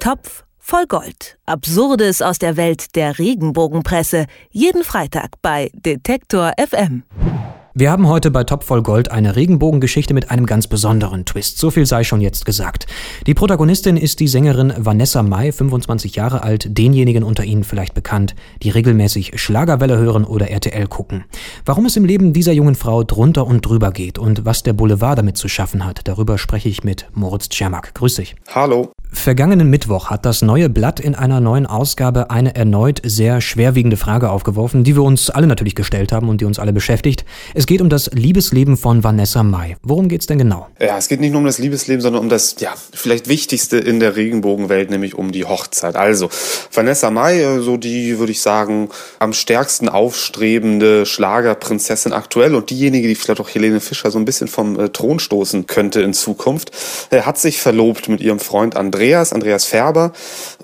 Topf voll Gold. Absurdes aus der Welt der Regenbogenpresse. Jeden Freitag bei Detektor FM. Wir haben heute bei Top voll Gold eine Regenbogengeschichte mit einem ganz besonderen Twist. So viel sei schon jetzt gesagt. Die Protagonistin ist die Sängerin Vanessa Mai, 25 Jahre alt, denjenigen unter Ihnen vielleicht bekannt, die regelmäßig Schlagerwelle hören oder RTL gucken. Warum es im Leben dieser jungen Frau drunter und drüber geht und was der Boulevard damit zu schaffen hat, darüber spreche ich mit Moritz Czermak. Grüß dich. Hallo. Vergangenen Mittwoch hat das neue Blatt in einer neuen Ausgabe eine erneut sehr schwerwiegende Frage aufgeworfen, die wir uns alle natürlich gestellt haben und die uns alle beschäftigt. Es geht um das Liebesleben von Vanessa Mai. Worum geht's denn genau? Ja, es geht nicht nur um das Liebesleben, sondern um das, ja, vielleicht wichtigste in der Regenbogenwelt, nämlich um die Hochzeit. Also, Vanessa Mai, äh, so die, würde ich sagen, am stärksten aufstrebende Schlagerprinzessin aktuell und diejenige, die vielleicht auch Helene Fischer so ein bisschen vom äh, Thron stoßen könnte in Zukunft, äh, hat sich verlobt mit ihrem Freund André Andreas, Andreas Färber.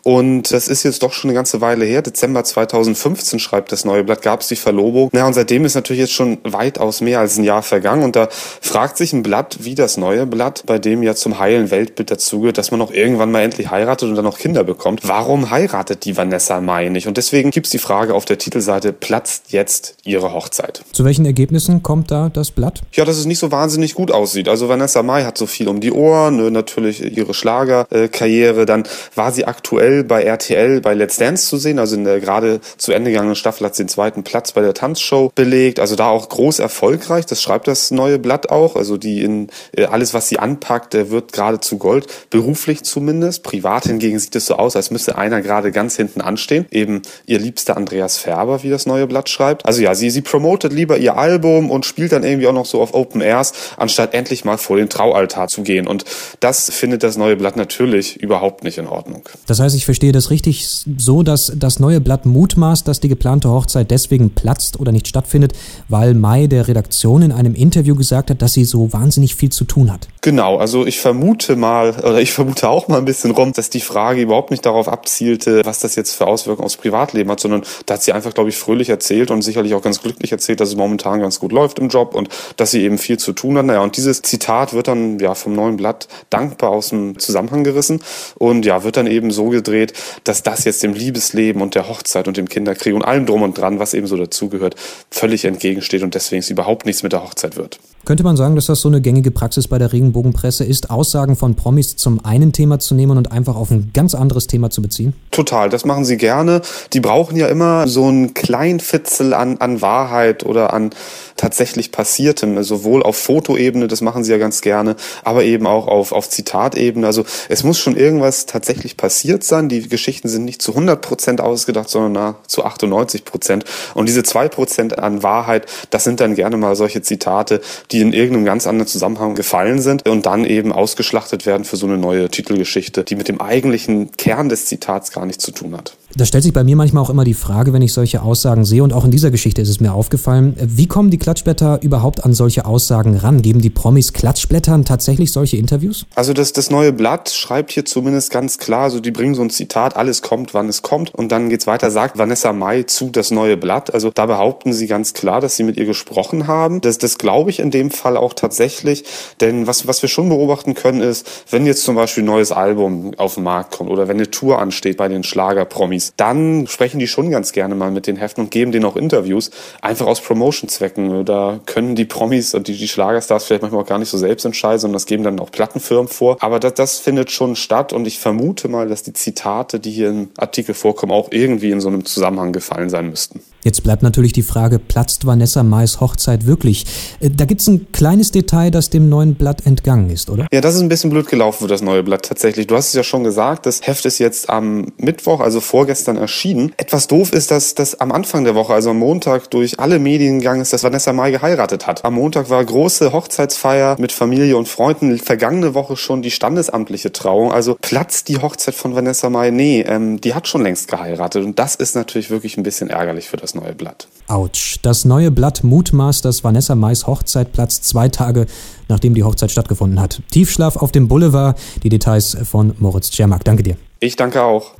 Und das ist jetzt doch schon eine ganze Weile her. Dezember 2015 schreibt das neue Blatt, gab es die Verlobung. Na, und seitdem ist natürlich jetzt schon weitaus mehr als ein Jahr vergangen. Und da fragt sich ein Blatt, wie das neue Blatt, bei dem ja zum heilen Weltbild dazugehört, dass man auch irgendwann mal endlich heiratet und dann auch Kinder bekommt. Warum heiratet die Vanessa Mai nicht? Und deswegen gibt's die Frage auf der Titelseite, platzt jetzt ihre Hochzeit? Zu welchen Ergebnissen kommt da das Blatt? Ja, dass es nicht so wahnsinnig gut aussieht. Also Vanessa Mai hat so viel um die Ohren, ne, natürlich ihre Schlagerkarriere Karriere. Dann war sie aktuell bei RTL bei Let's Dance zu sehen. Also in der gerade zu Ende gegangenen Staffel hat sie den zweiten Platz bei der Tanzshow belegt. Also da auch groß erfolgreich. Das schreibt das neue Blatt auch. Also die in äh, alles, was sie anpackt, der wird gerade zu Gold. Beruflich zumindest. Privat hingegen sieht es so aus, als müsste einer gerade ganz hinten anstehen. Eben ihr liebster Andreas Färber, wie das neue Blatt schreibt. Also ja, sie, sie promotet lieber ihr Album und spielt dann irgendwie auch noch so auf Open Airs, anstatt endlich mal vor den Traualtar zu gehen. Und das findet das neue Blatt natürlich überhaupt nicht in Ordnung. Das heißt, ich verstehe das richtig so, dass das neue Blatt mutmaßt, dass die geplante Hochzeit deswegen platzt oder nicht stattfindet, weil Mai der Redaktion in einem Interview gesagt hat, dass sie so wahnsinnig viel zu tun hat. Genau, also ich vermute mal, oder ich vermute auch mal ein bisschen rum, dass die Frage überhaupt nicht darauf abzielte, was das jetzt für Auswirkungen aufs Privatleben hat, sondern da hat sie einfach, glaube ich, fröhlich erzählt und sicherlich auch ganz glücklich erzählt, dass es momentan ganz gut läuft im Job und dass sie eben viel zu tun hat. Naja, und dieses Zitat wird dann ja vom neuen Blatt dankbar aus dem Zusammenhang gerissen und ja, wird dann eben so gedreht, dass das jetzt dem Liebesleben und der Hochzeit und dem Kinderkrieg und allem drum und dran, was eben so dazugehört, völlig entgegensteht und deswegen es überhaupt nichts mit der Hochzeit wird. Könnte man sagen, dass das so eine gängige Praxis bei der Regenbogenpresse ist, Aussagen von Promis zum einen Thema zu nehmen und einfach auf ein ganz anderes Thema zu beziehen? Total, das machen sie gerne. Die brauchen ja immer so einen kleinen Fitzel an, an Wahrheit oder an tatsächlich Passiertem, sowohl auf Fotoebene, das machen sie ja ganz gerne, aber eben auch auf, auf Zitatebene. Also es muss schon irgendwas tatsächlich passiert sein. Die Geschichten sind nicht zu 100 Prozent ausgedacht, sondern zu 98 Prozent. Und diese zwei Prozent an Wahrheit, das sind dann gerne mal solche Zitate, die die in irgendeinem ganz anderen Zusammenhang gefallen sind und dann eben ausgeschlachtet werden für so eine neue Titelgeschichte, die mit dem eigentlichen Kern des Zitats gar nichts zu tun hat. Da stellt sich bei mir manchmal auch immer die Frage, wenn ich solche Aussagen sehe, und auch in dieser Geschichte ist es mir aufgefallen, wie kommen die Klatschblätter überhaupt an solche Aussagen ran? Geben die Promis Klatschblättern tatsächlich solche Interviews? Also das, das neue Blatt schreibt hier zumindest ganz klar, also die bringen so ein Zitat, alles kommt, wann es kommt, und dann geht's weiter, sagt Vanessa Mai zu das neue Blatt. Also da behaupten sie ganz klar, dass sie mit ihr gesprochen haben. Das, das glaube ich in dem Fall auch tatsächlich, denn was, was wir schon beobachten können ist, wenn jetzt zum Beispiel ein neues Album auf den Markt kommt oder wenn eine Tour ansteht bei den Schlagerpromis, dann sprechen die schon ganz gerne mal mit den Heften und geben denen auch Interviews, einfach aus Promotion-Zwecken. Da können die Promis und die, die Schlagerstars vielleicht manchmal auch gar nicht so selbst entscheiden, sondern das geben dann auch Plattenfirmen vor. Aber das, das findet schon statt und ich vermute mal, dass die Zitate, die hier im Artikel vorkommen, auch irgendwie in so einem Zusammenhang gefallen sein müssten. Jetzt bleibt natürlich die Frage, platzt Vanessa Mais Hochzeit wirklich? Äh, da gibt es ein kleines Detail, das dem neuen Blatt entgangen ist, oder? Ja, das ist ein bisschen blöd gelaufen für das neue Blatt tatsächlich. Du hast es ja schon gesagt, das Heft ist jetzt am Mittwoch, also vorgestern erschienen. Etwas doof ist, dass das am Anfang der Woche, also am Montag, durch alle Medien gegangen ist, dass Vanessa Mai geheiratet hat. Am Montag war große Hochzeitsfeier mit Familie und Freunden. Vergangene Woche schon die standesamtliche Trauung. Also platzt die Hochzeit von Vanessa Mai? Nee, ähm, die hat schon längst geheiratet. Und das ist natürlich wirklich ein bisschen ärgerlich für das neue Blatt. Autsch. Das neue Blatt mutmaßt, dass Vanessa Mais Hochzeit platzt zwei Tage nachdem die Hochzeit stattgefunden hat. Tiefschlaf auf dem Boulevard. Die Details von Moritz Czermak. Danke dir. Ich danke auch.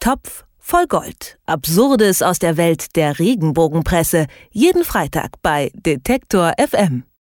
Topf voll Gold. Absurdes aus der Welt der Regenbogenpresse. Jeden Freitag bei Detektor FM.